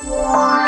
Tengo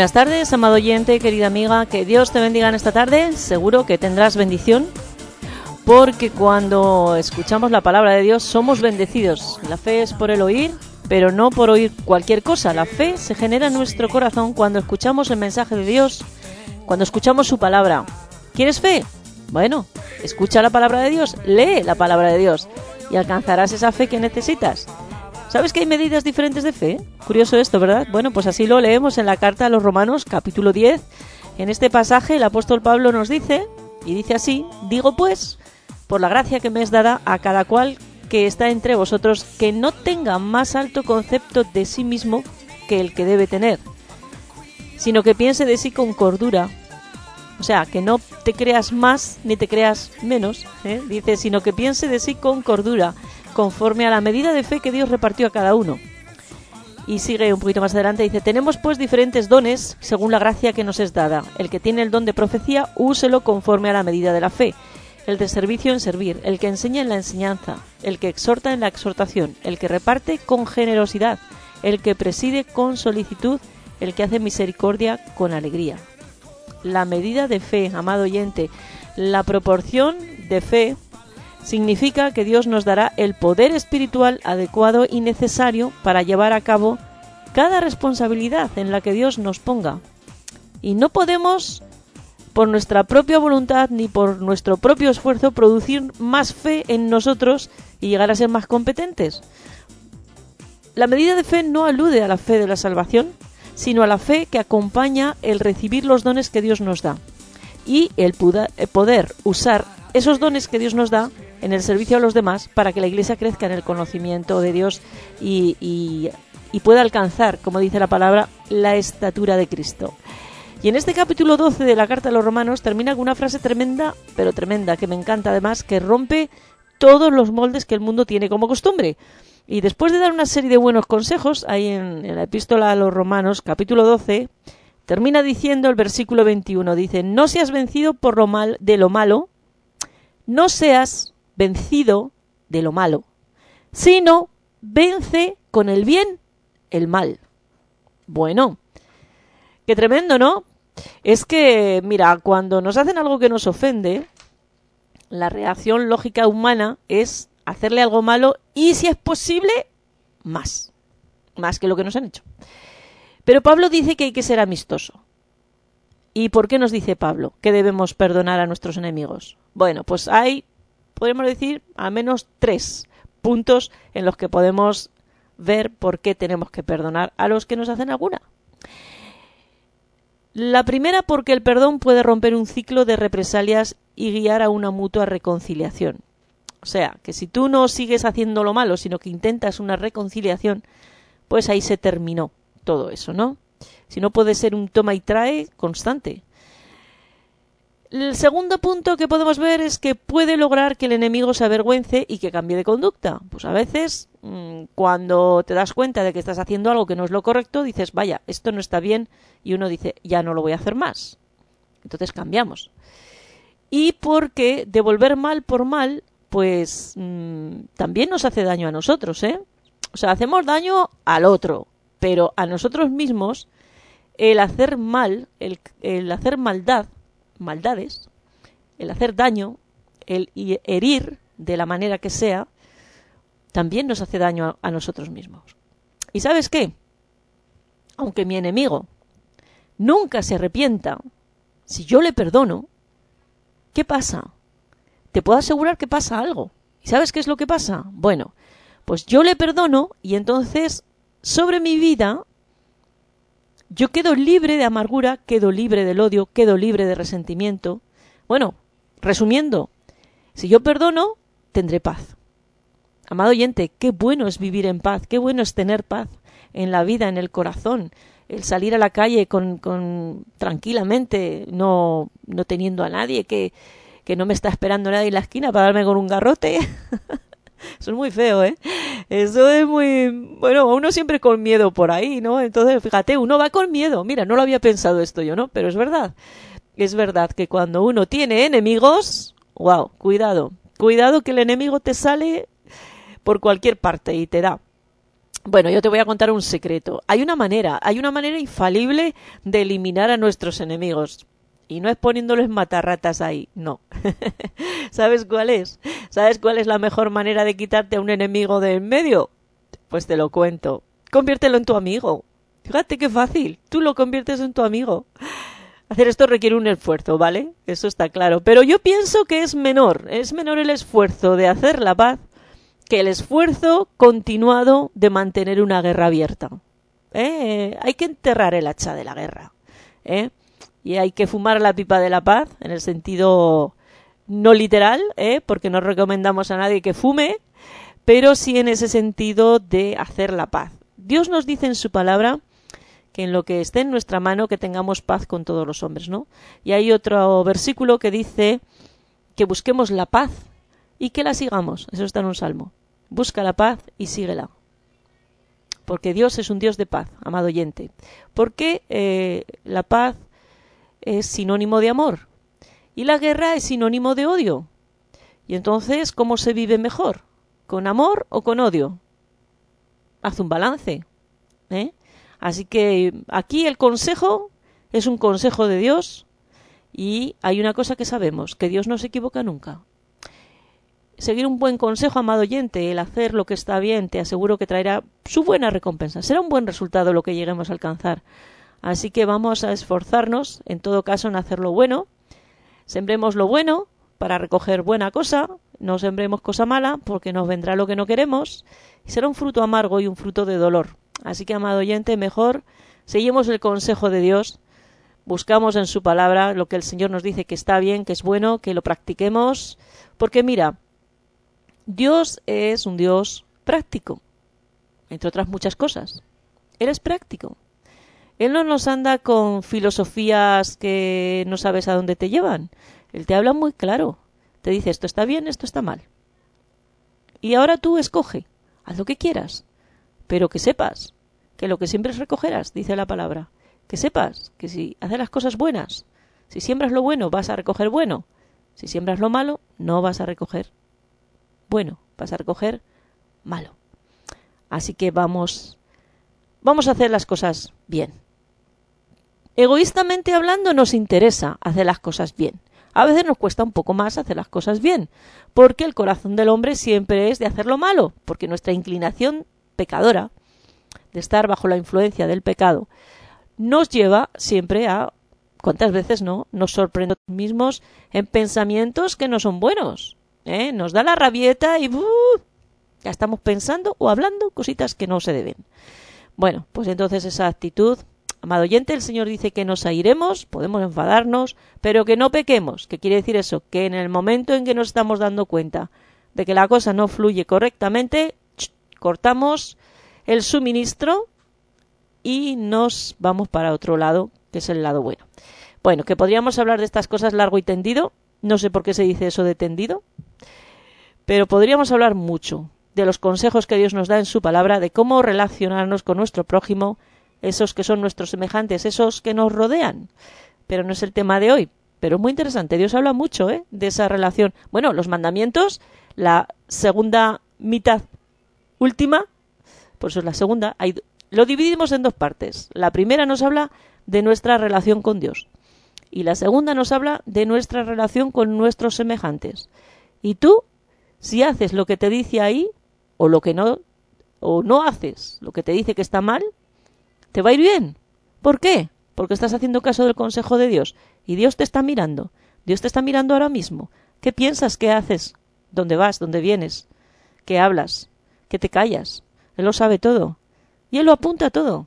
Buenas tardes, amado oyente, querida amiga, que Dios te bendiga en esta tarde. Seguro que tendrás bendición, porque cuando escuchamos la palabra de Dios somos bendecidos. La fe es por el oír, pero no por oír cualquier cosa. La fe se genera en nuestro corazón cuando escuchamos el mensaje de Dios, cuando escuchamos su palabra. ¿Quieres fe? Bueno, escucha la palabra de Dios, lee la palabra de Dios y alcanzarás esa fe que necesitas. ¿Sabes que hay medidas diferentes de fe? Curioso esto, ¿verdad? Bueno, pues así lo leemos en la carta a los Romanos, capítulo 10. En este pasaje el apóstol Pablo nos dice, y dice así, digo pues, por la gracia que me es dada a cada cual que está entre vosotros, que no tenga más alto concepto de sí mismo que el que debe tener, sino que piense de sí con cordura. O sea, que no te creas más ni te creas menos, ¿eh? dice, sino que piense de sí con cordura, conforme a la medida de fe que Dios repartió a cada uno. Y sigue un poquito más adelante, dice, tenemos pues diferentes dones según la gracia que nos es dada. El que tiene el don de profecía, úselo conforme a la medida de la fe. El de servicio en servir, el que enseña en la enseñanza, el que exhorta en la exhortación, el que reparte con generosidad, el que preside con solicitud, el que hace misericordia con alegría. La medida de fe, amado oyente, la proporción de fe significa que Dios nos dará el poder espiritual adecuado y necesario para llevar a cabo cada responsabilidad en la que Dios nos ponga. Y no podemos, por nuestra propia voluntad ni por nuestro propio esfuerzo, producir más fe en nosotros y llegar a ser más competentes. La medida de fe no alude a la fe de la salvación, sino a la fe que acompaña el recibir los dones que Dios nos da y el poder usar esos dones que Dios nos da en el servicio a los demás para que la Iglesia crezca en el conocimiento de Dios y, pueda alcanzar, como dice la palabra, la estatura de Cristo. Y en este capítulo 12 de la Carta a los Romanos termina con una frase tremenda, pero tremenda, que me encanta además, que rompe todos los moldes que el mundo tiene como costumbre. Y después de dar una serie de buenos consejos, ahí en, en la epístola a los romanos, capítulo 12, termina diciendo el versículo 21, dice, no seas vencido por lo mal, de lo malo, no seas vencido de lo malo, sino vence con el bien el mal. Bueno, qué tremendo, ¿no? Es que, mira, cuando nos hacen algo que nos ofende, la reacción lógica humana es hacerle algo malo y, si es posible, más. Más que lo que nos han hecho. Pero Pablo dice que hay que ser amistoso. ¿Y por qué nos dice Pablo que debemos perdonar a nuestros enemigos? Bueno, pues hay, podemos decir, al menos tres puntos en los que podemos ver por qué tenemos que perdonar a los que nos hacen alguna. La primera porque el perdón puede romper un ciclo de represalias y guiar a una mutua reconciliación. O sea, que si tú no sigues haciendo lo malo, sino que intentas una reconciliación, pues ahí se terminó todo eso, ¿no? Si no puede ser un toma y trae constante. El segundo punto que podemos ver es que puede lograr que el enemigo se avergüence y que cambie de conducta. Pues a veces, mm, cuando te das cuenta de que estás haciendo algo que no es lo correcto, dices, vaya, esto no está bien, y uno dice, ya no lo voy a hacer más. Entonces cambiamos. Y porque devolver mal por mal, pues mm, también nos hace daño a nosotros, ¿eh? O sea, hacemos daño al otro, pero a nosotros mismos el hacer mal, el, el hacer maldad, maldades, el hacer daño, el herir de la manera que sea, también nos hace daño a, nosotros mismos. ¿Y sabes qué? Aunque mi enemigo nunca se arrepienta, si yo le perdono, ¿qué pasa? Te puedo asegurar que pasa algo. ¿Y sabes qué es lo que pasa? Bueno, pues yo le perdono y entonces sobre mi vida yo quedo libre de amargura, quedo libre del odio, quedo libre de resentimiento. Bueno, resumiendo, si yo perdono, tendré paz. Amado oyente, qué bueno es vivir en paz, qué bueno es tener paz en la vida, en el corazón, el salir a la calle con, con tranquilamente, no, no teniendo a nadie que, que no me está esperando nadie en la esquina para darme con un garrote. Eso es muy feo, ¿eh? Eso es muy... Bueno, uno siempre con miedo por ahí, ¿no? Entonces, fíjate, uno va con miedo. Mira, no lo había pensado esto yo, ¿no? Pero es verdad. Es verdad que cuando uno tiene enemigos, wow, cuidado. Cuidado que el enemigo te sale por cualquier parte y te da. Bueno, yo te voy a contar un secreto. Hay una manera, hay una manera infalible de eliminar a nuestros enemigos. Y no es poniéndoles matarratas ahí, no. ¿Sabes cuál es? ¿Sabes cuál es la mejor manera de quitarte a un enemigo de en medio? Pues te lo cuento. Conviértelo en tu amigo. Fíjate qué fácil. Tú lo conviertes en tu amigo. Hacer esto requiere un esfuerzo, ¿vale? Eso está claro. Pero yo pienso que es menor. Es menor el esfuerzo de hacer la paz que el esfuerzo continuado de mantener una guerra abierta. ¿Eh? Hay que enterrar el hacha de la guerra. ¿eh? Y hay que fumar la pipa de la paz en el sentido no literal, ¿eh? porque no recomendamos a nadie que fume, pero sí en ese sentido de hacer la paz. Dios nos dice en su palabra que en lo que esté en nuestra mano que tengamos paz con todos los hombres, ¿no? Y hay otro versículo que dice que busquemos la paz y que la sigamos. Eso está en un salmo. Busca la paz y síguela. Porque Dios es un Dios de paz, amado oyente. Porque eh, la paz es sinónimo de amor y la guerra es sinónimo de odio. Y entonces, ¿cómo se vive mejor? ¿Con amor o con odio? Haz un balance. ¿eh? Así que aquí el consejo es un consejo de Dios y hay una cosa que sabemos, que Dios no se equivoca nunca. Seguir un buen consejo, amado oyente, el hacer lo que está bien, te aseguro que traerá su buena recompensa. Será un buen resultado lo que lleguemos a alcanzar. Así que vamos a esforzarnos, en todo caso, en hacer lo bueno. Sembremos lo bueno para recoger buena cosa, no sembremos cosa mala porque nos vendrá lo que no queremos y será un fruto amargo y un fruto de dolor. Así que, amado oyente, mejor seguimos el consejo de Dios, buscamos en su palabra lo que el Señor nos dice que está bien, que es bueno, que lo practiquemos, porque mira, Dios es un Dios práctico, entre otras muchas cosas. Él es práctico. Él no nos anda con filosofías que no sabes a dónde te llevan. Él te habla muy claro. Te dice esto está bien, esto está mal. Y ahora tú escoge. haz lo que quieras, pero que sepas que lo que siempre recogerás, dice la palabra. Que sepas que si haces las cosas buenas, si siembras lo bueno, vas a recoger bueno. Si siembras lo malo, no vas a recoger bueno, vas a recoger malo. Así que vamos vamos a hacer las cosas bien. Egoístamente hablando nos interesa hacer las cosas bien. A veces nos cuesta un poco más hacer las cosas bien, porque el corazón del hombre siempre es de hacer lo malo, porque nuestra inclinación pecadora de estar bajo la influencia del pecado, nos lleva siempre a, ¿cuántas veces no? Nos sorprendemos mismos en pensamientos que no son buenos. ¿eh? Nos da la rabieta y ¡uh! ya estamos pensando o hablando cositas que no se deben. Bueno, pues entonces esa actitud, amado oyente, el Señor dice que nos airemos, podemos enfadarnos, pero que no pequemos. ¿Qué quiere decir eso? Que en el momento en que nos estamos dando cuenta de que la cosa no fluye correctamente, cortamos el suministro y nos vamos para otro lado, que es el lado bueno. Bueno, que podríamos hablar de estas cosas largo y tendido. No sé por qué se dice eso de tendido, pero podríamos hablar mucho de los consejos que Dios nos da en su palabra, de cómo relacionarnos con nuestro prójimo, esos que son nuestros semejantes, esos que nos rodean. Pero no es el tema de hoy. Pero es muy interesante. Dios habla mucho ¿eh? de esa relación. Bueno, los mandamientos, la segunda mitad última por eso es la segunda. Hay, lo dividimos en dos partes. La primera nos habla de nuestra relación con Dios y la segunda nos habla de nuestra relación con nuestros semejantes. Y tú, si haces lo que te dice ahí o lo que no o no haces lo que te dice que está mal, te va a ir bien. ¿Por qué? Porque estás haciendo caso del consejo de Dios y Dios te está mirando. Dios te está mirando ahora mismo. ¿Qué piensas? ¿Qué haces? ¿Dónde vas? ¿Dónde vienes? ¿Qué hablas? ¿Qué te callas? Él lo sabe todo. Y Él lo apunta todo.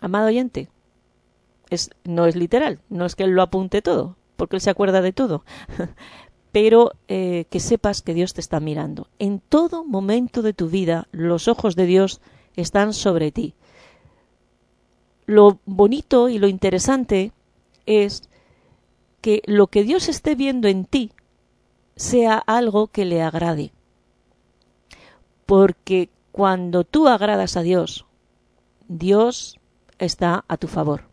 Amado oyente, no es literal, no es que Él lo apunte todo, porque Él se acuerda de todo. Pero eh, que sepas que Dios te está mirando. En todo momento de tu vida, los ojos de Dios están sobre ti. Lo bonito y lo interesante es que lo que Dios esté viendo en ti sea algo que le agrade. Porque cuando tú agradas a Dios, Dios está a tu favor.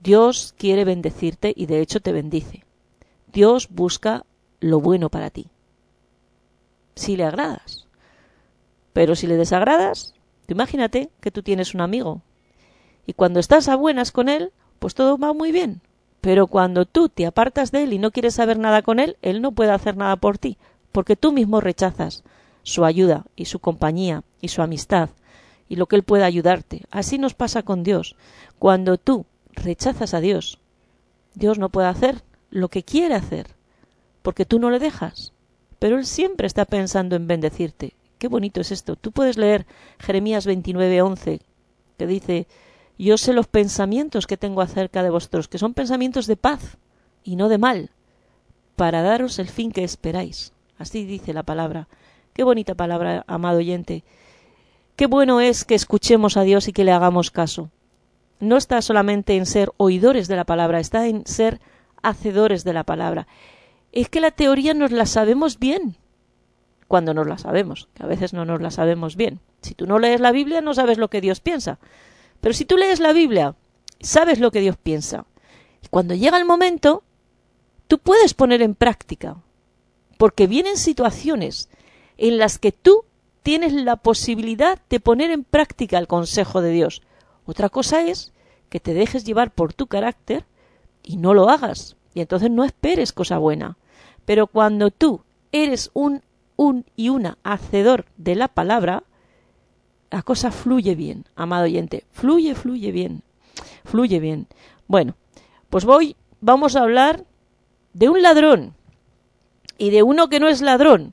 Dios quiere bendecirte y de hecho te bendice. Dios busca lo bueno para ti. Si le agradas. Pero si le desagradas, imagínate que tú tienes un amigo y cuando estás a buenas con él, pues todo va muy bien. Pero cuando tú te apartas de él y no quieres saber nada con él, él no puede hacer nada por ti, porque tú mismo rechazas su ayuda y su compañía y su amistad y lo que Él pueda ayudarte. Así nos pasa con Dios. Cuando tú rechazas a Dios, Dios no puede hacer lo que quiere hacer, porque tú no le dejas. Pero Él siempre está pensando en bendecirte. Qué bonito es esto. Tú puedes leer Jeremías 29:11, que dice, yo sé los pensamientos que tengo acerca de vosotros, que son pensamientos de paz y no de mal, para daros el fin que esperáis. Así dice la palabra. Qué bonita palabra, amado oyente. Qué bueno es que escuchemos a Dios y que le hagamos caso. No está solamente en ser oidores de la palabra, está en ser hacedores de la palabra. Es que la teoría nos la sabemos bien, cuando nos la sabemos, que a veces no nos la sabemos bien. Si tú no lees la Biblia, no sabes lo que Dios piensa. Pero si tú lees la Biblia, sabes lo que Dios piensa. Y cuando llega el momento, tú puedes poner en práctica, porque vienen situaciones en las que tú tienes la posibilidad de poner en práctica el consejo de Dios. Otra cosa es que te dejes llevar por tu carácter y no lo hagas. Y entonces no esperes cosa buena. Pero cuando tú eres un, un y una hacedor de la palabra, la cosa fluye bien, amado oyente. Fluye, fluye bien. Fluye bien. Bueno, pues voy, vamos a hablar de un ladrón y de uno que no es ladrón,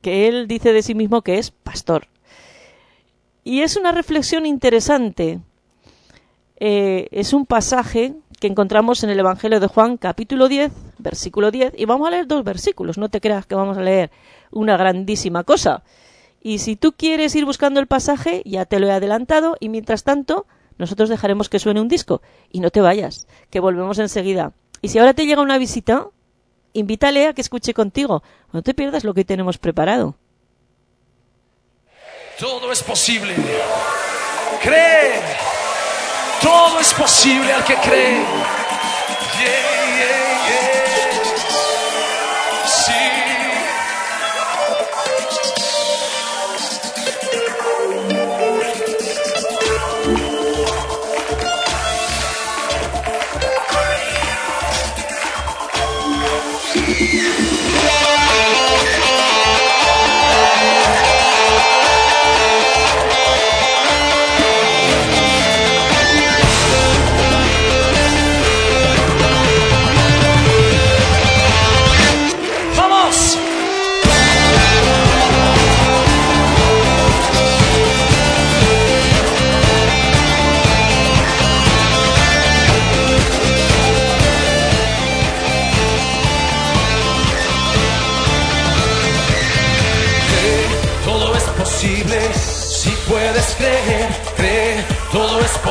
que él dice de sí mismo que es pastor. Y es una reflexión interesante. Eh, es un pasaje que encontramos en el Evangelio de Juan, capítulo 10, versículo 10, y vamos a leer dos versículos, no te creas que vamos a leer una grandísima cosa. Y si tú quieres ir buscando el pasaje, ya te lo he adelantado, y mientras tanto, nosotros dejaremos que suene un disco. Y no te vayas, que volvemos enseguida. Y si ahora te llega una visita, invítale a que escuche contigo. No te pierdas lo que tenemos preparado. todo es posible. Cree, todo es posible al que cree. Yeah, yeah, yeah.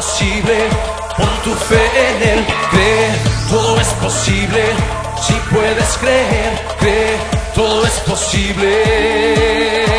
Posible, pon tu fe en él, cree, todo es posible, si puedes creer, cree, todo es posible.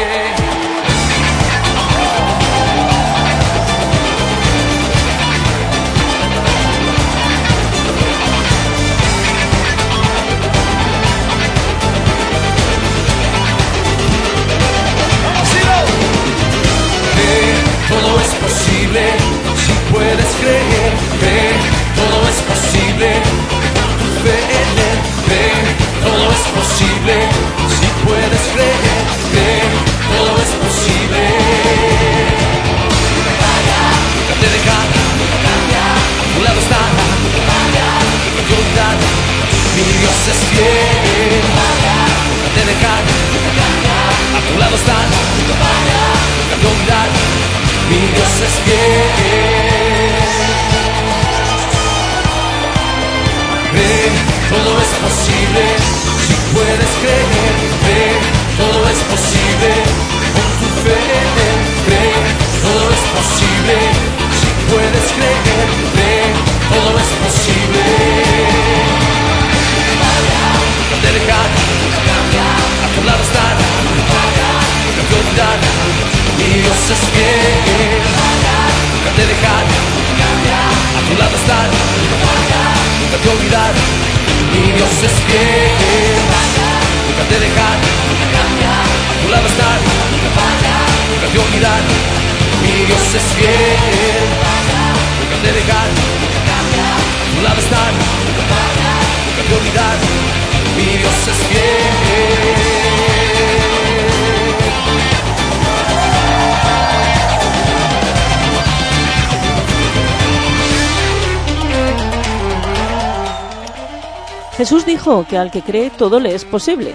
Jesús dijo que al que cree todo le es posible.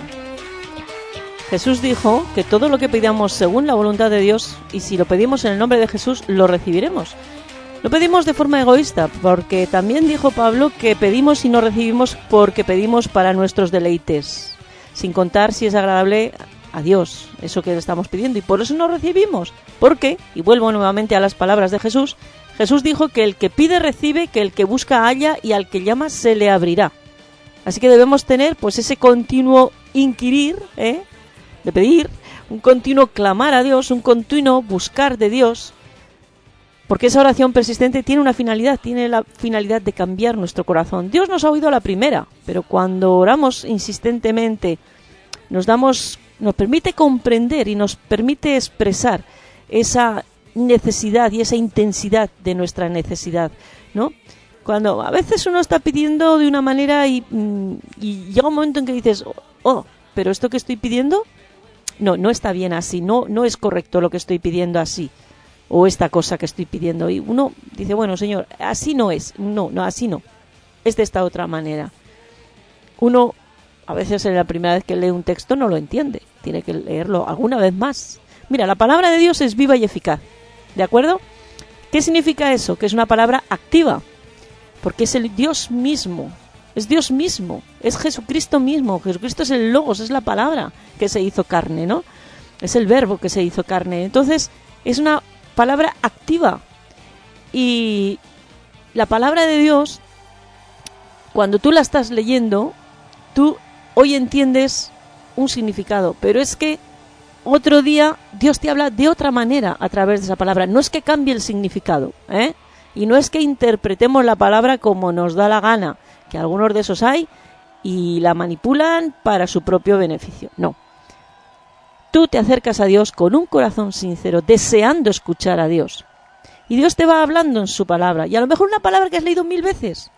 Jesús dijo que todo lo que pidamos según la voluntad de Dios y si lo pedimos en el nombre de Jesús lo recibiremos. Lo pedimos de forma egoísta porque también dijo Pablo que pedimos y no recibimos porque pedimos para nuestros deleites, sin contar si es agradable a Dios eso que le estamos pidiendo y por eso no recibimos. Porque, y vuelvo nuevamente a las palabras de Jesús, Jesús dijo que el que pide recibe, que el que busca halla y al que llama se le abrirá. Así que debemos tener pues ese continuo inquirir, ¿eh? de pedir, un continuo clamar a Dios, un continuo buscar de Dios, porque esa oración persistente tiene una finalidad, tiene la finalidad de cambiar nuestro corazón. Dios nos ha oído a la primera, pero cuando oramos insistentemente, nos damos, nos permite comprender y nos permite expresar esa necesidad y esa intensidad de nuestra necesidad, ¿no? Cuando a veces uno está pidiendo de una manera y, mm, y llega un momento en que dices, oh, pero esto que estoy pidiendo, no, no está bien así, no, no es correcto lo que estoy pidiendo así, o esta cosa que estoy pidiendo. Y uno dice, bueno, señor, así no es, no, no, así no, es de esta otra manera. Uno, a veces en la primera vez que lee un texto no lo entiende, tiene que leerlo alguna vez más. Mira, la palabra de Dios es viva y eficaz, ¿de acuerdo? ¿Qué significa eso? Que es una palabra activa, porque es el Dios mismo, es Dios mismo, es Jesucristo mismo, Jesucristo es el Logos, es la palabra que se hizo carne, ¿no? Es el verbo que se hizo carne. Entonces, es una palabra activa. Y la palabra de Dios, cuando tú la estás leyendo, tú hoy entiendes un significado, pero es que otro día Dios te habla de otra manera a través de esa palabra. No es que cambie el significado, ¿eh? Y no es que interpretemos la palabra como nos da la gana, que algunos de esos hay y la manipulan para su propio beneficio. No. Tú te acercas a Dios con un corazón sincero, deseando escuchar a Dios. Y Dios te va hablando en su palabra. Y a lo mejor una palabra que has leído mil veces.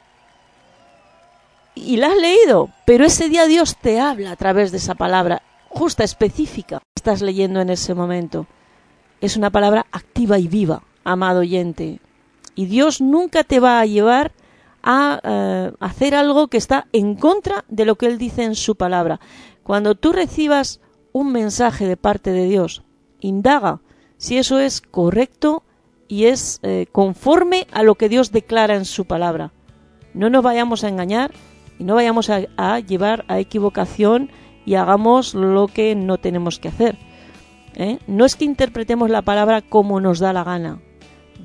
Y la has leído, pero ese día Dios te habla a través de esa palabra justa, específica, que estás leyendo en ese momento. Es una palabra activa y viva, amado oyente. Y Dios nunca te va a llevar a eh, hacer algo que está en contra de lo que Él dice en su palabra. Cuando tú recibas un mensaje de parte de Dios, indaga si eso es correcto y es eh, conforme a lo que Dios declara en su palabra. No nos vayamos a engañar y no vayamos a, llevar a equivocación y hagamos lo que no tenemos que hacer. ¿eh? No es que interpretemos la palabra como nos da la gana.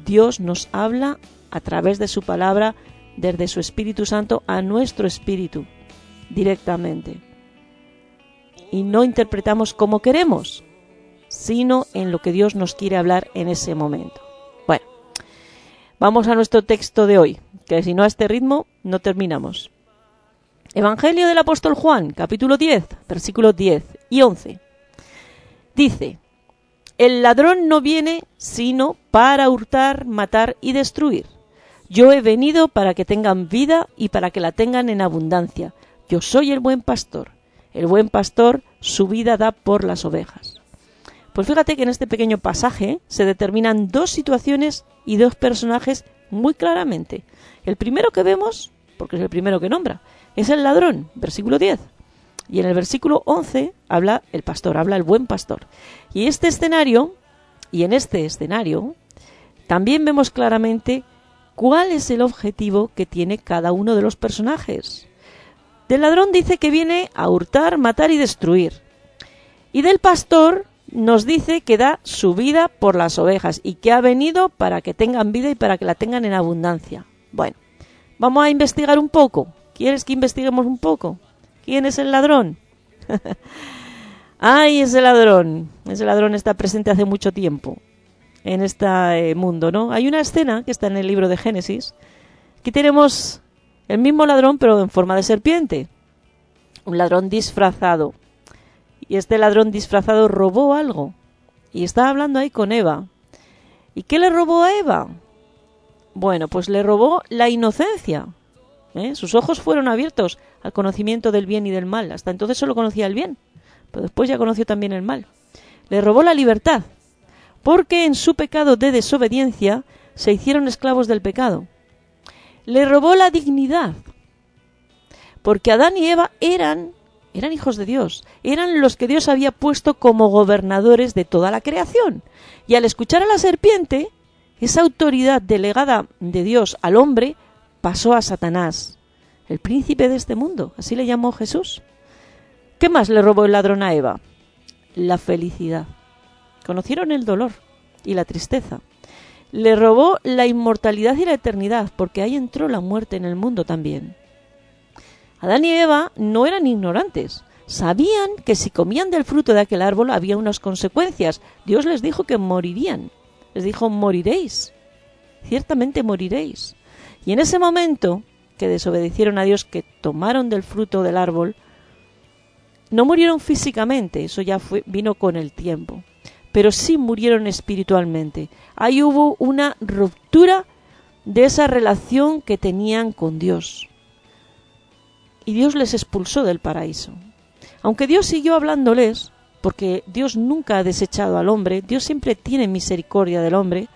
Dios nos habla a través de su palabra, desde su Espíritu Santo a nuestro espíritu, directamente. Y no interpretamos como queremos, sino en lo que Dios nos quiere hablar en ese momento. Bueno, vamos a nuestro texto de hoy, que si no a este ritmo no terminamos. Evangelio del apóstol Juan, capítulo 10, versículos 10 y 11. Dice, el ladrón no viene sino para hurtar, matar y destruir. Yo he venido para que tengan vida y para que la tengan en abundancia. Yo soy el buen pastor. El buen pastor su vida da por las ovejas. Pues fíjate que en este pequeño pasaje se determinan dos situaciones y dos personajes muy claramente. El primero que vemos, porque es el primero que nombra, es el ladrón, versículo 10. Y en el versículo 11 habla el pastor, habla el buen pastor. Y este escenario, y en este escenario, también vemos claramente cuál es el objetivo que tiene cada uno de los personajes. Del ladrón dice que viene a hurtar, matar y destruir. Y del pastor nos dice que da su vida por las ovejas y que ha venido para que tengan vida y para que la tengan en abundancia. Bueno, vamos a investigar un poco. ¿Quieres que investiguemos un poco? ¿Quién es el ladrón? ¡Ay, ese ladrón! Ese ladrón está presente hace mucho tiempo en este eh, mundo, ¿no? Hay una escena que está en el libro de Génesis. Aquí tenemos el mismo ladrón, pero en forma de serpiente. Un ladrón disfrazado. Y este ladrón disfrazado robó algo. Y está hablando ahí con Eva. ¿Y qué le robó a Eva? Bueno, pues le robó la inocencia. ¿Eh? Sus ojos fueron abiertos al conocimiento del bien y del mal. Hasta entonces solo conocía el bien, pero después ya conoció también el mal. Le robó la libertad, porque en su pecado de desobediencia se hicieron esclavos del pecado. Le robó la dignidad, porque Adán y Eva eran eran hijos de Dios, eran los que Dios había puesto como gobernadores de toda la creación. Y al escuchar a la serpiente, esa autoridad delegada de Dios al hombre pasó a Satanás, el príncipe de este mundo, así le llamó Jesús. ¿Qué más le robó el ladrón a Eva? La felicidad. Conocieron el dolor y la tristeza. Le robó la inmortalidad y la eternidad, porque ahí entró la muerte en el mundo también. Adán y Eva no eran ignorantes. Sabían que si comían del fruto de aquel árbol había unas consecuencias. Dios les dijo que morirían. Les dijo, moriréis. Ciertamente moriréis. Y en ese momento que desobedecieron a Dios, que tomaron del fruto del árbol, no murieron físicamente, eso ya vino con el tiempo, pero sí murieron espiritualmente. Ahí hubo una ruptura de esa relación que tenían con Dios. Y Dios les expulsó del paraíso. Aunque Dios siguió hablándoles, porque Dios nunca ha desechado al hombre, Dios siempre tiene misericordia del hombre,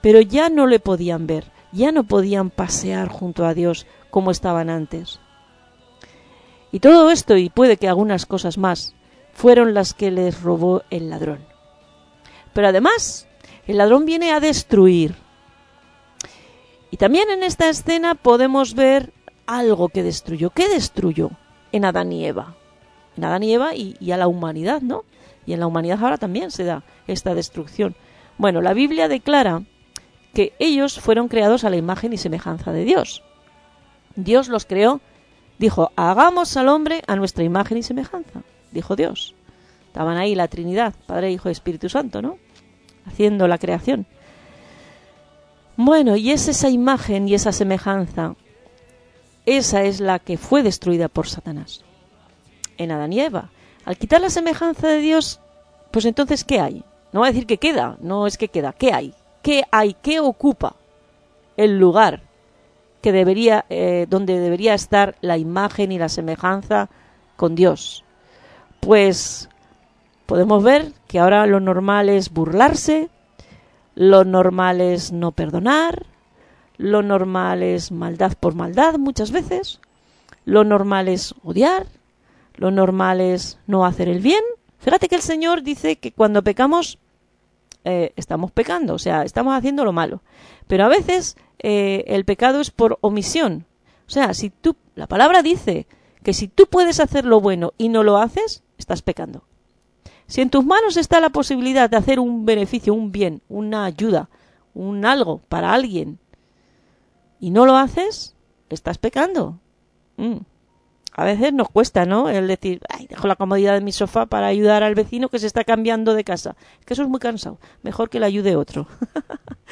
pero ya no le podían ver ya no podían pasear junto a Dios como estaban antes. Y todo esto, y puede que algunas cosas más, fueron las que les robó el ladrón. Pero además, el ladrón viene a destruir. Y también en esta escena podemos ver algo que destruyó. ¿Qué destruyó en Adán y Eva? En Adán y Eva y, y a la humanidad, ¿no? Y en la humanidad ahora también se da esta destrucción. Bueno, la Biblia declara que ellos fueron creados a la imagen y semejanza de Dios. Dios los creó, dijo, hagamos al hombre a nuestra imagen y semejanza, dijo Dios. Estaban ahí la Trinidad, Padre, Hijo y Espíritu Santo, ¿no? Haciendo la creación. Bueno, y es esa imagen y esa semejanza, esa es la que fue destruida por Satanás en Adán y Eva. Al quitar la semejanza de Dios, pues entonces, ¿qué hay? No va a decir que queda, no es que queda, ¿qué hay? ¿Qué hay? ¿Qué ocupa el lugar que debería, eh, donde debería estar la imagen y la semejanza con Dios? Pues podemos ver que ahora lo normal es burlarse, lo normal es no perdonar, lo normal es maldad por maldad muchas veces, lo normal es odiar, lo normal es no hacer el bien. Fíjate que el Señor dice que cuando pecamos eh, estamos pecando, o sea, estamos haciendo lo malo. Pero a veces eh, el pecado es por omisión. O sea, si tú, la palabra dice que si tú puedes hacer lo bueno y no lo haces, estás pecando. Si en tus manos está la posibilidad de hacer un beneficio, un bien, una ayuda, un algo para alguien, y no lo haces, estás pecando. Mm a veces nos cuesta, ¿no? El decir, ay, dejo la comodidad de mi sofá para ayudar al vecino que se está cambiando de casa. Que eso es muy cansado. Mejor que le ayude otro.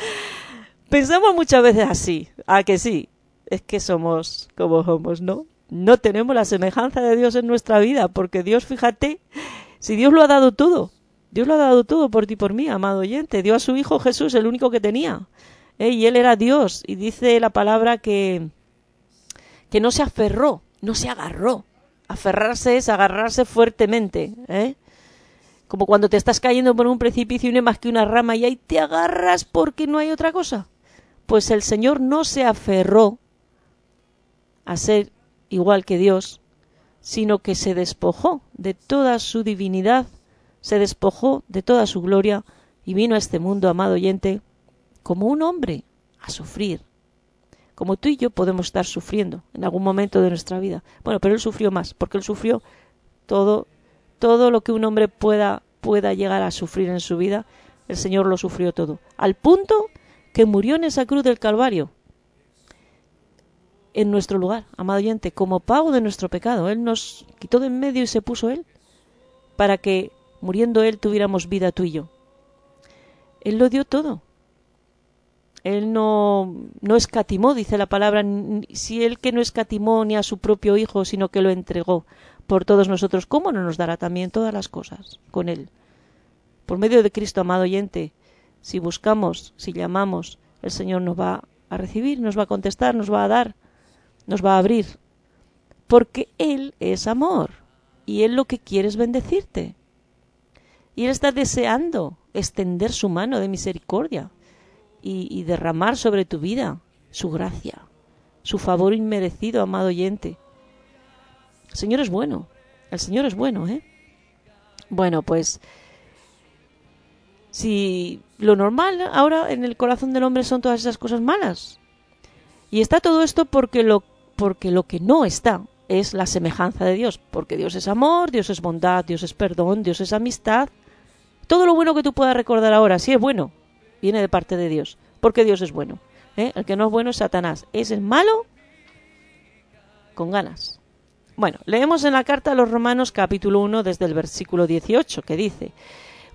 Pensamos muchas veces así, a que sí. Es que somos como somos, ¿no? No tenemos la semejanza de Dios en nuestra vida, porque Dios, fíjate, si Dios lo ha dado todo, Dios lo ha dado todo por ti y por mí, amado oyente. Dio a su Hijo Jesús, el único que tenía. ¿eh? Y Él era Dios. Y dice la palabra que, que no se aferró no se agarró. Aferrarse es agarrarse fuertemente, ¿eh? Como cuando te estás cayendo por un precipicio y no hay más que una rama y ahí te agarras porque no hay otra cosa. Pues el Señor no se aferró a ser igual que Dios, sino que se despojó de toda su divinidad, se despojó de toda su gloria y vino a este mundo, amado oyente, como un hombre a sufrir, como tú y yo podemos estar sufriendo en algún momento de nuestra vida. Bueno, pero él sufrió más, porque él sufrió todo, todo lo que un hombre pueda, pueda llegar a sufrir en su vida, el Señor lo sufrió todo, al punto que murió en esa cruz del Calvario, en nuestro lugar, amado oyente, como pago de nuestro pecado. Él nos quitó de en medio y se puso Él, para que, muriendo Él, tuviéramos vida tú y yo. Él lo dio todo. Él no, no escatimó, dice la palabra, si él que no escatimó ni a su propio Hijo, sino que lo entregó por todos nosotros, ¿cómo no nos dará también todas las cosas con Él? Por medio de Cristo, amado oyente, si buscamos, si llamamos, el Señor nos va a recibir, nos va a contestar, nos va a dar, nos va a abrir, porque Él es amor y Él lo que quiere es bendecirte. Y Él está deseando extender su mano de misericordia y, derramar sobre tu vida su gracia, su favor inmerecido, amado oyente. El Señor es bueno, el Señor es bueno, ¿eh? Bueno, pues si lo normal ahora en el corazón del hombre son todas esas cosas malas. Y está todo esto porque lo, porque lo que no está es la semejanza de Dios, porque Dios es amor, Dios es bondad, Dios es perdón, Dios es amistad. Todo lo bueno que tú puedas recordar ahora, si es bueno, viene de parte de Dios, porque Dios es bueno. ¿eh? El que no es bueno es Satanás. Es el malo con ganas. Bueno, leemos en la carta a los Romanos capítulo 1 desde el versículo 18 que dice,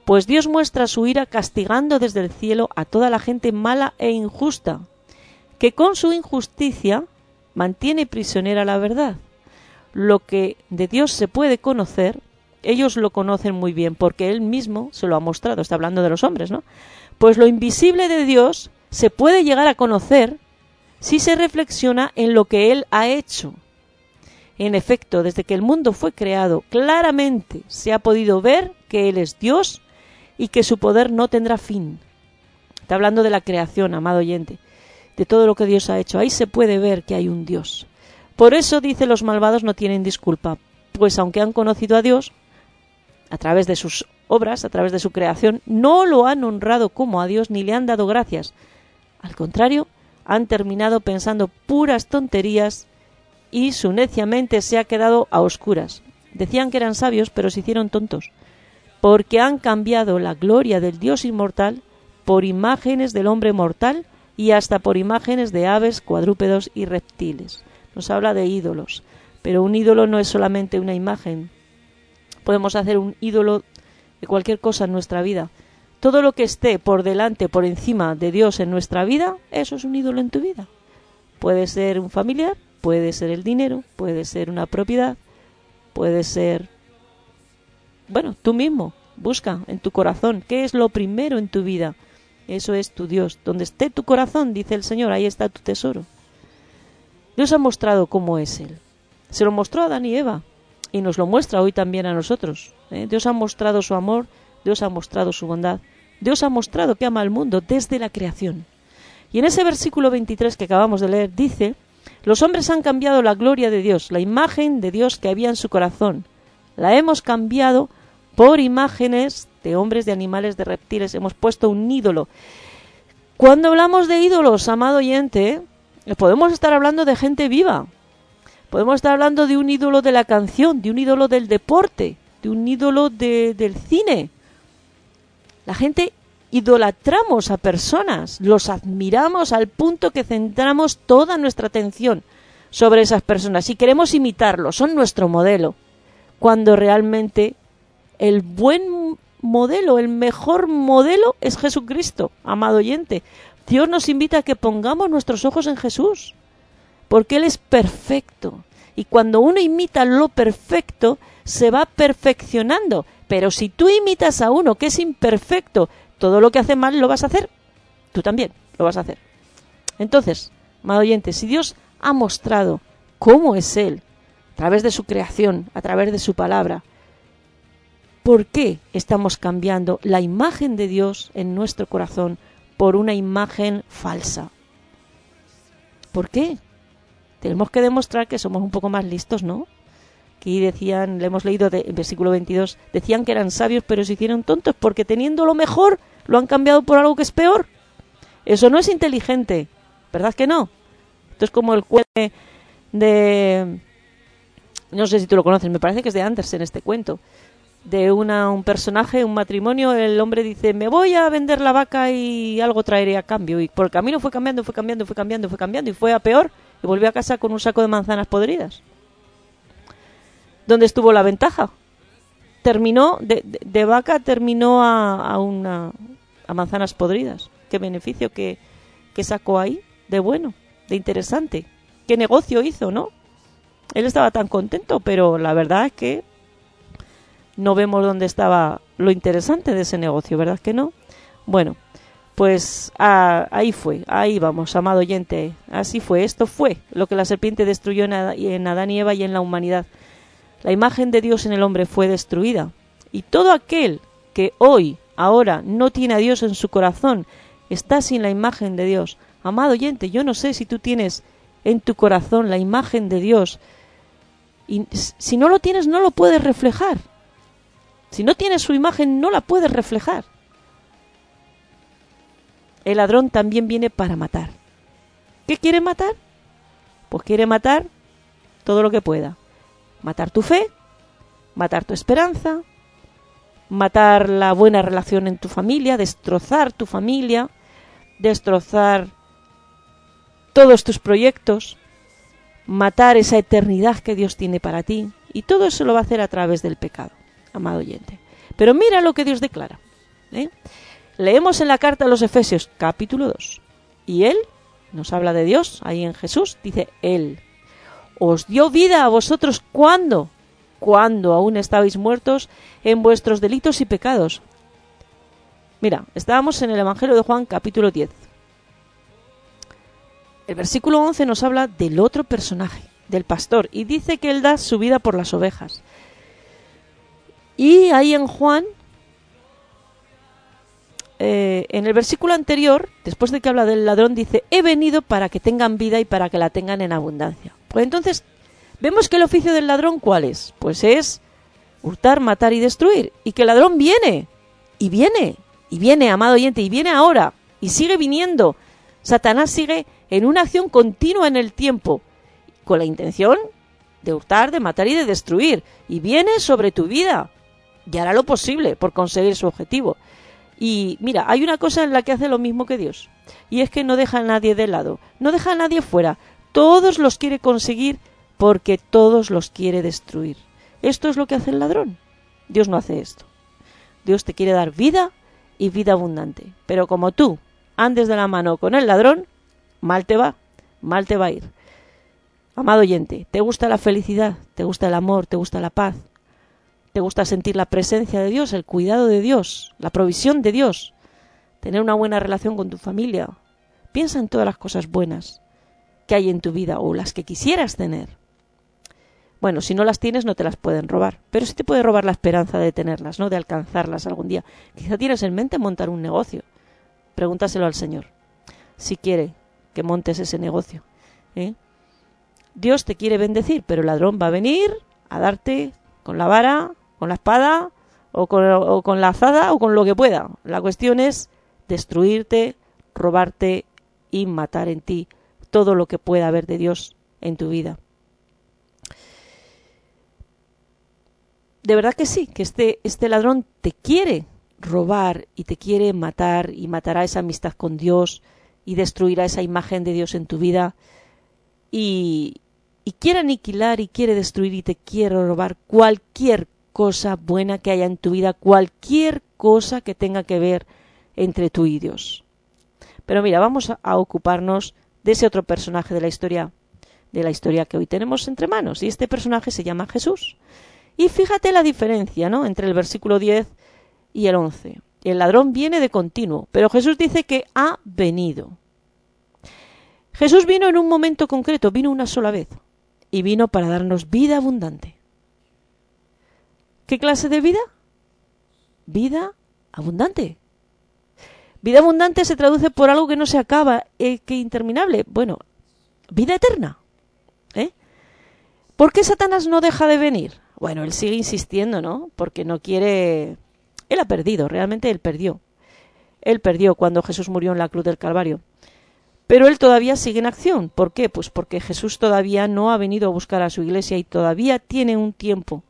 Pues Dios muestra su ira castigando desde el cielo a toda la gente mala e injusta, que con su injusticia mantiene prisionera la verdad. Lo que de Dios se puede conocer, ellos lo conocen muy bien porque Él mismo se lo ha mostrado, está hablando de los hombres, ¿no? Pues lo invisible de Dios se puede llegar a conocer si se reflexiona en lo que Él ha hecho. En efecto, desde que el mundo fue creado, claramente se ha podido ver que Él es Dios y que su poder no tendrá fin. Está hablando de la creación, amado oyente, de todo lo que Dios ha hecho. Ahí se puede ver que hay un Dios. Por eso, dice, los malvados no tienen disculpa, pues aunque han conocido a Dios, a través de sus obras, a través de su creación, no lo han honrado como a Dios ni le han dado gracias. Al contrario, han terminado pensando puras tonterías y su necia mente se ha quedado a oscuras. Decían que eran sabios, pero se hicieron tontos, porque han cambiado la gloria del Dios inmortal por imágenes del hombre mortal y hasta por imágenes de aves, cuadrúpedos y reptiles. Nos habla de ídolos, pero un ídolo no es solamente una imagen, podemos hacer un ídolo cualquier cosa en nuestra vida. Todo lo que esté por delante, por encima de Dios en nuestra vida, eso es un ídolo en tu vida. Puede ser un familiar, puede ser el dinero, puede ser una propiedad, puede ser... Bueno, tú mismo, busca en tu corazón, ¿qué es lo primero en tu vida? Eso es tu Dios. Donde esté tu corazón, dice el Señor, ahí está tu tesoro. Dios ha mostrado cómo es Él. Se lo mostró a Adán y Eva y nos lo muestra hoy también a nosotros. ¿eh? Dios ha mostrado su amor, Dios ha mostrado su bondad, Dios ha mostrado que ama al mundo desde la creación. Y en ese versículo 23 que acabamos de leer dice, los hombres han cambiado la gloria de Dios, la imagen de Dios que había en su corazón. La hemos cambiado por imágenes de hombres, de animales, de reptiles. Hemos puesto un ídolo. Cuando hablamos de ídolos, amado oyente, podemos estar hablando de gente viva, Podemos estar hablando de un ídolo de la canción, de un ídolo del deporte, de un ídolo del cine. La gente idolatramos a personas, los admiramos al punto que centramos toda nuestra atención sobre esas personas y queremos imitarlos, son nuestro modelo, cuando realmente el buen modelo, el mejor modelo es Jesucristo, amado oyente. Dios nos invita a que pongamos nuestros ojos en Jesús porque Él es perfecto. Y cuando uno imita lo perfecto, se va perfeccionando. Pero si tú imitas a uno que es imperfecto, todo lo que hace mal lo vas a hacer. Tú también lo vas a hacer. Entonces, amado oyente, si Dios ha mostrado cómo es Él, a través de su creación, a través de su palabra, ¿por qué estamos cambiando la imagen de Dios en nuestro corazón por una imagen falsa? ¿Por qué? Tenemos que demostrar que somos un poco más listos, ¿no? Aquí decían, le hemos leído en versículo 22, decían que eran sabios pero se hicieron tontos porque teniendo lo mejor lo han cambiado por algo que es peor. Eso no es inteligente, ¿verdad que no? Esto es como el cuento de... No sé si tú lo conoces, me parece que es de Andersen este cuento. De una, un personaje, un matrimonio, el hombre dice, me voy a vender la vaca y algo traeré a cambio. Y por el camino fue cambiando, fue cambiando, fue cambiando, fue cambiando y fue a peor y volvió a casa con un saco de manzanas podridas. ¿Dónde estuvo la ventaja? Terminó, de, vaca terminó a, una, a manzanas podridas. ¿Qué beneficio que, que sacó ahí de bueno, de interesante? ¿Qué negocio hizo, no? Él estaba tan contento, pero la verdad es que no vemos dónde estaba lo interesante de ese negocio, ¿verdad que no? Bueno, pues ah, ahí fue, ahí vamos, amado oyente, así fue, esto fue lo que la serpiente destruyó en Adán y Eva y en la humanidad. La imagen de Dios en el hombre fue destruida. Y todo aquel que hoy, ahora, no tiene a Dios en su corazón, está sin la imagen de Dios. Amado oyente, yo no sé si tú tienes en tu corazón la imagen de Dios. Y si no lo tienes, no lo puedes reflejar. Si no tienes su imagen, no la puedes reflejar. El ladrón también viene para matar. ¿Qué quiere matar? Pues quiere matar todo lo que pueda. Matar tu fe, matar tu esperanza, matar la buena relación en tu familia, destrozar tu familia, destrozar todos tus proyectos, matar esa eternidad que Dios tiene para ti. Y todo eso lo va a hacer a través del pecado, amado oyente. Pero mira lo que Dios declara. ¿eh? Leemos en la carta a los Efesios capítulo 2. Y Él nos habla de Dios, ahí en Jesús, dice Él. Os dio vida a vosotros cuando, cuando aún estabais muertos en vuestros delitos y pecados. Mira, estábamos en el Evangelio de Juan capítulo 10. El versículo 11 nos habla del otro personaje, del pastor, y dice que él da su vida por las ovejas. Y ahí en Juan eh, en el versículo anterior, después de que habla del ladrón, dice, he venido para que tengan vida y para que la tengan en abundancia. Pues entonces, vemos que el oficio del ladrón, ¿cuál es? Pues es hurtar, matar y destruir. Y que el ladrón viene, y viene, y viene, amado oyente, y viene ahora, y sigue viniendo. Satanás sigue en una acción continua en el tiempo, con la intención de hurtar, de matar y de destruir. Y viene sobre tu vida, y hará lo posible por conseguir su objetivo. Y mira, hay una cosa en la que hace lo mismo que Dios, y es que no deja a nadie de lado, no deja a nadie fuera, todos los quiere conseguir porque todos los quiere destruir. Esto es lo que hace el ladrón. Dios no hace esto. Dios te quiere dar vida y vida abundante. Pero como tú andes de la mano con el ladrón, mal te va, mal te va a ir. Amado oyente, ¿te gusta la felicidad? ¿Te gusta el amor? ¿Te gusta la paz? ¿Te gusta sentir la presencia de Dios, el cuidado de Dios, la provisión de Dios? Tener una buena relación con tu familia. Piensa en todas las cosas buenas que hay en tu vida o las que quisieras tener. Bueno, si no las tienes no te las pueden robar, pero sí te puede robar la esperanza de tenerlas, ¿no? De alcanzarlas algún día. Quizá tienes en mente montar un negocio. Pregúntaselo al Señor. Si quiere que montes ese negocio. ¿eh? Dios te quiere bendecir, pero el ladrón va a venir a darte con la vara, con la espada, o con, la azada, o con lo que pueda. La cuestión es destruirte, robarte y matar en ti todo lo que pueda haber de Dios en tu vida. De verdad que sí, que este, este ladrón te quiere robar y te quiere matar y matará esa amistad con Dios y destruirá esa imagen de Dios en tu vida y, y quiere aniquilar y quiere destruir y te quiere robar cualquier cosa buena que haya en tu vida, cualquier cosa que tenga que ver entre tú y Dios. Pero mira, vamos a, ocuparnos de ese otro personaje de la historia, de la historia que hoy tenemos entre manos, y este personaje se llama Jesús. Y fíjate la diferencia, ¿no? Entre el versículo 10 y el 11. El ladrón viene de continuo, pero Jesús dice que ha venido. Jesús vino en un momento concreto, vino una sola vez, y vino para darnos vida abundante. ¿Qué clase de vida? Vida abundante. Vida abundante se traduce por algo que no se acaba, eh, que interminable. Bueno, vida eterna. ¿eh? ¿Por qué Satanás no deja de venir? Bueno, él sigue insistiendo, ¿no? Porque no quiere... Él ha perdido, realmente él perdió. Él perdió cuando Jesús murió en la cruz del Calvario. Pero él todavía sigue en acción. ¿Por qué? Pues porque Jesús todavía no ha venido a buscar a su iglesia y todavía tiene un tiempo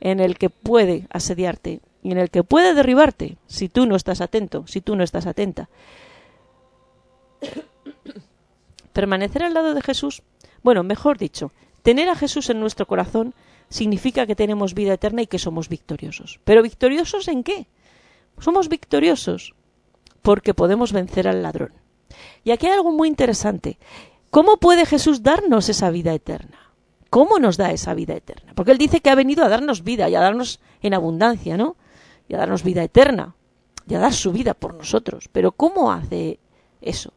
en el que puede asediarte y en el que puede derribarte si tú no estás atento, si tú no estás atenta. Permanecer al lado de Jesús, bueno, mejor dicho, tener a Jesús en nuestro corazón significa que tenemos vida eterna y que somos victoriosos. ¿Pero victoriosos en qué? Somos victoriosos porque podemos vencer al ladrón. Y aquí hay algo muy interesante. ¿Cómo puede Jesús darnos esa vida eterna? ¿Cómo nos da esa vida eterna? Porque Él dice que ha venido a darnos vida y a darnos en abundancia, ¿no? Y a darnos vida eterna y a dar su vida por nosotros. Pero ¿cómo hace eso?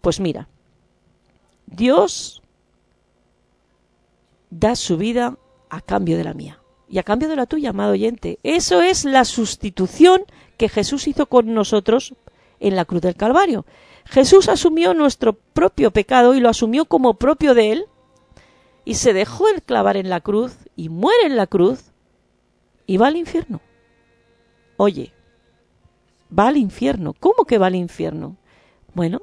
Pues mira, Dios da su vida a cambio de la mía y a cambio de la tuya, amado oyente. Eso es la sustitución que Jesús hizo con nosotros en la cruz del Calvario. Jesús asumió nuestro propio pecado y lo asumió como propio de él y se dejó el clavar en la cruz y muere en la cruz y va al infierno. Oye, va al infierno. ¿Cómo que va al infierno? Bueno,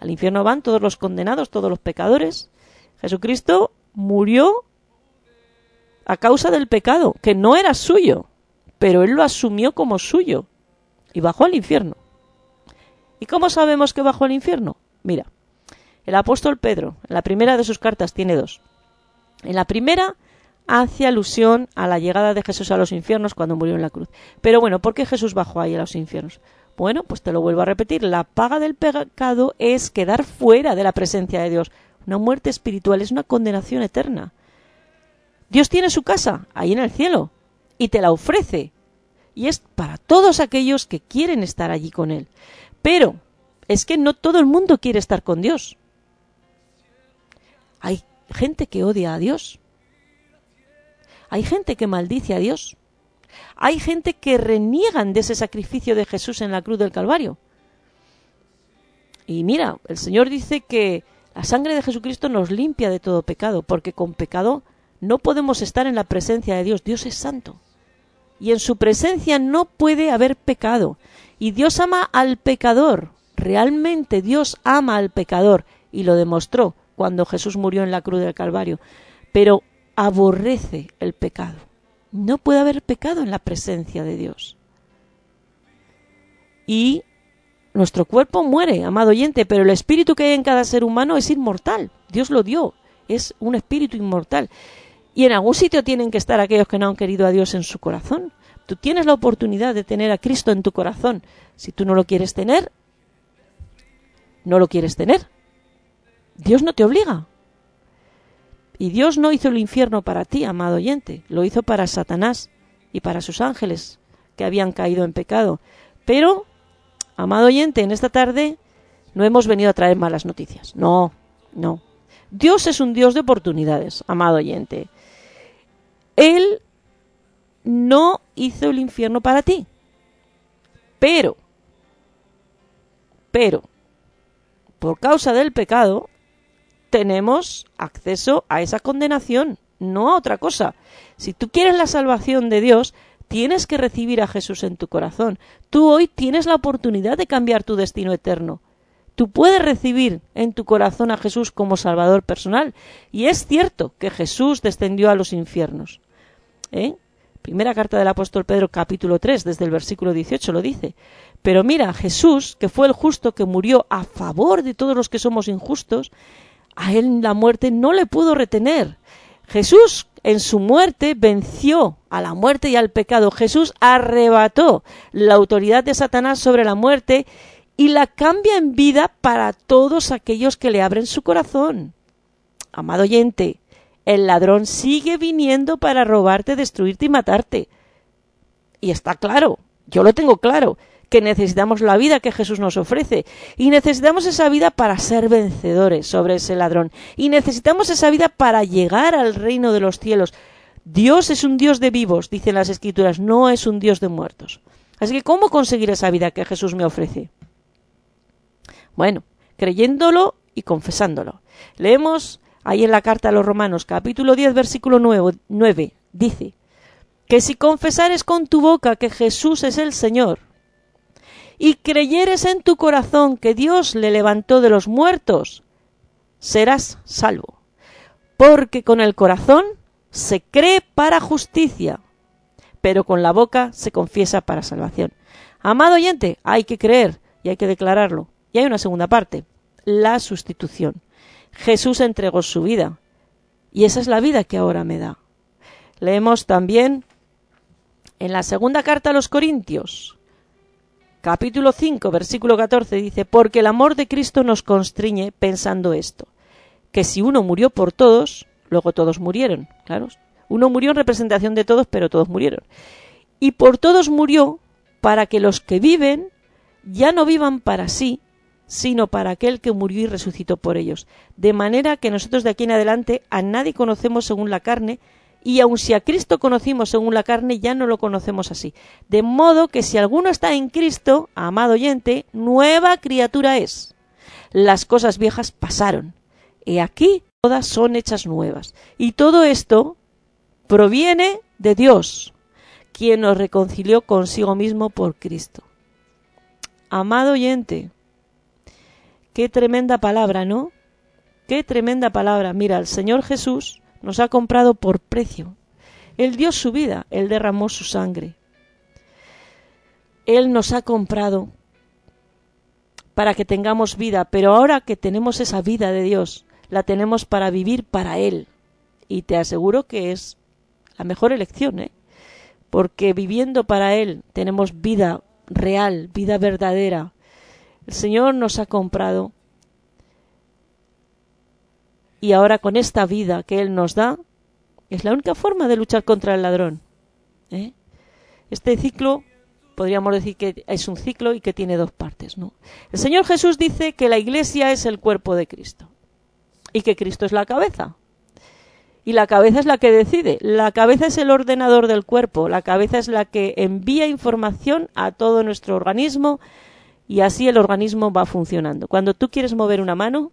al infierno van todos los condenados, todos los pecadores. Jesucristo murió a causa del pecado, que no era suyo, pero él lo asumió como suyo y bajó al infierno. ¿Y cómo sabemos que bajó al infierno? Mira, el apóstol Pedro, en la primera de sus cartas, tiene dos. En la primera hace alusión a la llegada de Jesús a los infiernos cuando murió en la cruz. Pero bueno, ¿por qué Jesús bajó ahí a los infiernos? Bueno, pues te lo vuelvo a repetir, la paga del pecado es quedar fuera de la presencia de Dios. Una muerte espiritual es una condenación eterna. Dios tiene su casa ahí en el cielo y te la ofrece. Y es para todos aquellos que quieren estar allí con Él. Pero es que no todo el mundo quiere estar con Dios. Hay gente que odia a Dios. Hay gente que maldice a Dios. Hay gente que reniegan de ese sacrificio de Jesús en la cruz del Calvario. Y mira, el Señor dice que la sangre de Jesucristo nos limpia de todo pecado, porque con pecado no podemos estar en la presencia de Dios. Dios es santo. Y en su presencia no puede haber pecado. Y Dios ama al pecador. Realmente Dios ama al pecador. Y lo demostró cuando Jesús murió en la cruz del Calvario. Pero aborrece el pecado. No puede haber pecado en la presencia de Dios. Y nuestro cuerpo muere, amado oyente, pero el espíritu que hay en cada ser humano es inmortal. Dios lo dio, es un espíritu inmortal. Y en algún sitio tienen que estar aquellos que no han querido a Dios en su corazón, Tú tienes la oportunidad de tener a Cristo en tu corazón. Si tú no lo quieres tener, no lo quieres tener. Dios no te obliga. Y Dios no hizo el infierno para ti, amado oyente, lo hizo para Satanás y para sus ángeles que habían caído en pecado. Pero, amado oyente, en esta tarde no hemos venido a traer malas noticias. No, no. Dios es un Dios de oportunidades, amado oyente. Él no hizo el infierno para ti. Pero, pero, por causa del pecado, tenemos acceso a esa condenación, no a otra cosa. Si tú quieres la salvación de Dios, tienes que recibir a Jesús en tu corazón. Tú hoy tienes la oportunidad de cambiar tu destino eterno. Tú puedes recibir en tu corazón a Jesús como Salvador personal. Y es cierto que Jesús descendió a los infiernos. ¿Eh? Primera carta del apóstol Pedro capítulo 3, desde el versículo 18 lo dice. Pero mira, Jesús, que fue el justo que murió a favor de todos los que somos injustos, a él la muerte no le pudo retener. Jesús en su muerte venció a la muerte y al pecado. Jesús arrebató la autoridad de Satanás sobre la muerte y la cambia en vida para todos aquellos que le abren su corazón. Amado oyente, el ladrón sigue viniendo para robarte, destruirte y matarte. Y está claro, yo lo tengo claro que necesitamos la vida que Jesús nos ofrece y necesitamos esa vida para ser vencedores sobre ese ladrón y necesitamos esa vida para llegar al reino de los cielos. Dios es un Dios de vivos, dicen las Escrituras, no es un Dios de muertos. Así que, ¿cómo conseguir esa vida que Jesús me ofrece? Bueno, creyéndolo y confesándolo. Leemos ahí en la carta a los Romanos, capítulo 10, versículo 9, 9 dice que si confesares con tu boca que Jesús es el Señor y creyeres en tu corazón que Dios le levantó de los muertos, serás salvo. Porque con el corazón se cree para justicia, pero con la boca se confiesa para salvación. Amado oyente, hay que creer y hay que declararlo. Y hay una segunda parte, la sustitución. Jesús entregó su vida y esa es la vida que ahora me da. Leemos también en la segunda carta a los Corintios, capítulo 5, versículo 14 dice, porque el amor de Cristo nos constriñe pensando esto, que si uno murió por todos, luego todos murieron, claro. Uno murió en representación de todos, pero todos murieron. Y por todos murió para que los que viven ya no vivan para sí, sino para aquel que murió y resucitó por ellos. De manera que nosotros de aquí en adelante a nadie conocemos según la carne, y aun si a Cristo conocimos según la carne, ya no lo conocemos así. De modo que si alguno está en Cristo, amado oyente, nueva criatura es. Las cosas viejas pasaron. Y aquí todas son hechas nuevas. Y todo esto proviene de Dios, quien nos reconcilió consigo mismo por Cristo. Amado oyente, qué tremenda palabra, ¿no? Qué tremenda palabra. Mira, el Señor Jesús nos ha comprado por precio. Él dio su vida, Él derramó su sangre. Él nos ha comprado para que tengamos vida, pero ahora que tenemos esa vida de Dios, la tenemos para vivir para Él. Y te aseguro que es la mejor elección, ¿eh? porque viviendo para Él tenemos vida real, vida verdadera. El Señor nos ha comprado y ahora con esta vida que Él nos da, es la única forma de luchar contra el ladrón. ¿eh? Este ciclo, podríamos decir que es un ciclo y que tiene dos partes. ¿no? El Señor Jesús dice que la iglesia es el cuerpo de Cristo y que Cristo es la cabeza. Y la cabeza es la que decide. La cabeza es el ordenador del cuerpo. La cabeza es la que envía información a todo nuestro organismo y así el organismo va funcionando. Cuando tú quieres mover una mano,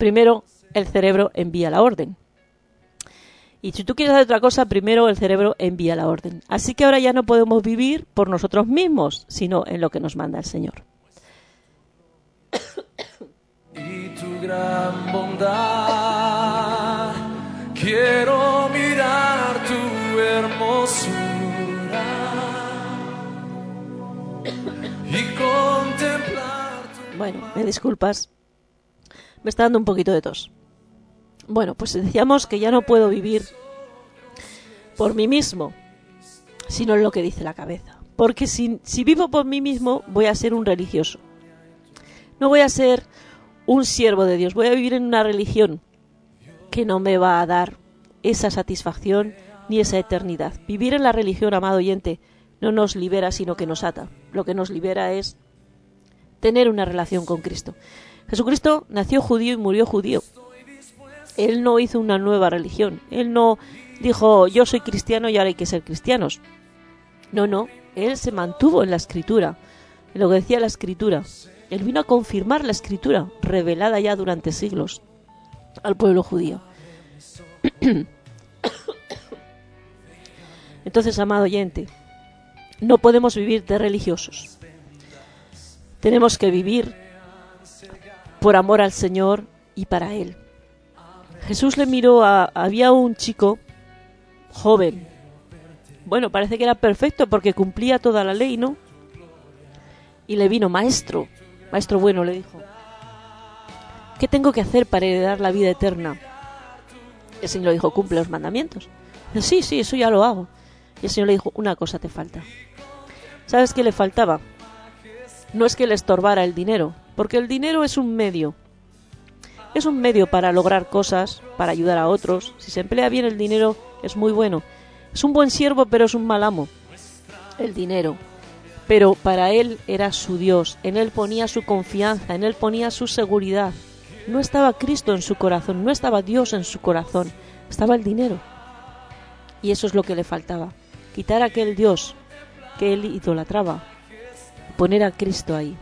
primero el cerebro envía la orden. Y si tú quieres hacer otra cosa, primero el cerebro envía la orden. Así que ahora ya no podemos vivir por nosotros mismos, sino en lo que nos manda el Señor. Y tu gran bondad, quiero mirar tu hermosura y contemplar tu Bueno, me disculpas. Me está dando un poquito de tos. Bueno, pues decíamos que ya no puedo vivir por mí mismo, sino en lo que dice la cabeza. Porque si, si vivo por mí mismo, voy a ser un religioso. No voy a ser un siervo de Dios, voy a vivir en una religión que no me va a dar esa satisfacción ni esa eternidad. Vivir en la religión, amado oyente, no nos libera, sino que nos ata. Lo que nos libera es tener una relación con Cristo. Jesucristo nació judío y murió judío. Él no hizo una nueva religión. Él no dijo, yo soy cristiano y ahora hay que ser cristianos. No, no. Él se mantuvo en la escritura, en lo que decía la escritura. Él vino a confirmar la escritura, revelada ya durante siglos al pueblo judío. Entonces, amado oyente, no podemos vivir de religiosos. Tenemos que vivir por amor al Señor y para Él. Jesús le miró a... Había un chico joven. Bueno, parece que era perfecto porque cumplía toda la ley, ¿no? Y le vino, maestro, maestro bueno, le dijo, ¿qué tengo que hacer para heredar la vida eterna? El Señor le dijo, cumple los mandamientos. Dice, sí, sí, eso ya lo hago. Y el Señor le dijo, una cosa te falta. ¿Sabes qué le faltaba? No es que le estorbara el dinero, porque el dinero es un medio. Es un medio para lograr cosas, para ayudar a otros. Si se emplea bien el dinero, es muy bueno. Es un buen siervo, pero es un mal amo. El dinero. Pero para él era su Dios. En él ponía su confianza, en él ponía su seguridad. No estaba Cristo en su corazón, no estaba Dios en su corazón, estaba el dinero. Y eso es lo que le faltaba. Quitar aquel Dios que él idolatraba, poner a Cristo ahí,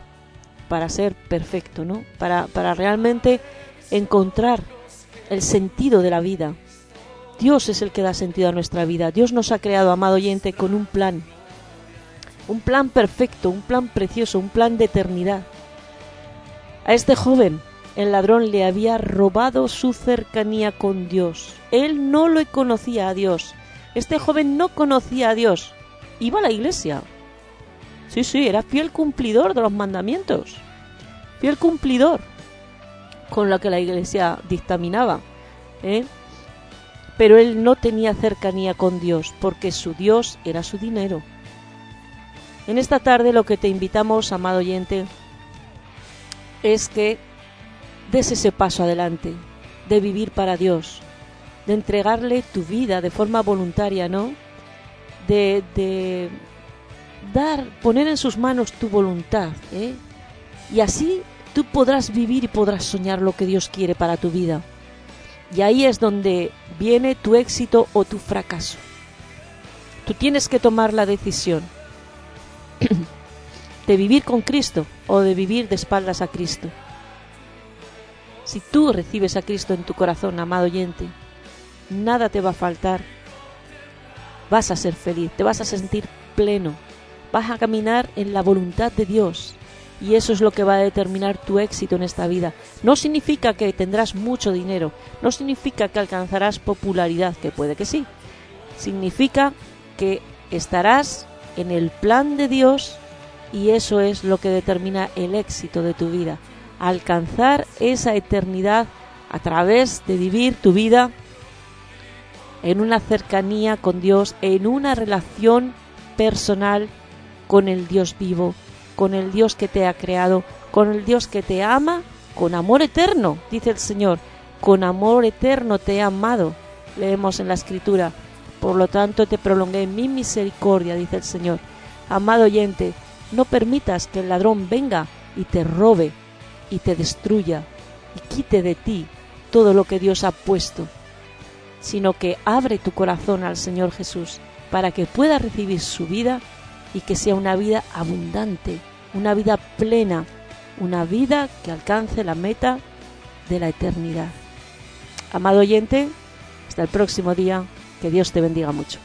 para ser perfecto, ¿no? Para, para realmente encontrar el sentido de la vida. Dios es el que da sentido a nuestra vida. Dios nos ha creado, amado oyente, con un plan. Un plan perfecto, un plan precioso, un plan de eternidad. A este joven, el ladrón le había robado su cercanía con Dios. Él no lo conocía a Dios. Este joven no conocía a Dios iba a la iglesia. Sí, sí, era fiel cumplidor de los mandamientos. Fiel cumplidor con lo que la iglesia dictaminaba. ¿eh? Pero él no tenía cercanía con Dios porque su Dios era su dinero. En esta tarde lo que te invitamos, amado oyente, es que des ese paso adelante, de vivir para Dios, de entregarle tu vida de forma voluntaria, ¿no? de, dar, poner en sus manos tu voluntad. ¿eh? Y así tú podrás vivir y podrás soñar lo que Dios quiere para tu vida. Y ahí es donde viene tu éxito o tu fracaso. Tú tienes que tomar la decisión de vivir con Cristo o de vivir de espaldas a Cristo. Si tú recibes a Cristo en tu corazón, amado oyente, nada te va a faltar vas a ser feliz, te vas a sentir pleno, vas a caminar en la voluntad de Dios y eso es lo que va a determinar tu éxito en esta vida. No significa que tendrás mucho dinero, no significa que alcanzarás popularidad, que puede que sí, significa que estarás en el plan de Dios y eso es lo que determina el éxito de tu vida. Alcanzar esa eternidad a través de vivir tu vida en una cercanía con Dios, en una relación personal con el Dios vivo, con el Dios que te ha creado, con el Dios que te ama con amor eterno, dice el Señor, con amor eterno te he amado, leemos en la escritura, por lo tanto te prolongué mi misericordia, dice el Señor. Amado oyente, no permitas que el ladrón venga y te robe y te destruya y quite de ti todo lo que Dios ha puesto sino que abre tu corazón al Señor Jesús para que pueda recibir su vida y que sea una vida abundante, una vida plena, una vida que alcance la meta de la eternidad. Amado oyente, hasta el próximo día, que Dios te bendiga mucho.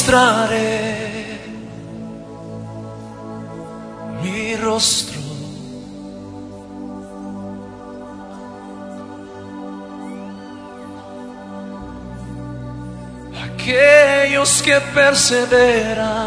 Mostraré mi rostro. Aquellos que perseveran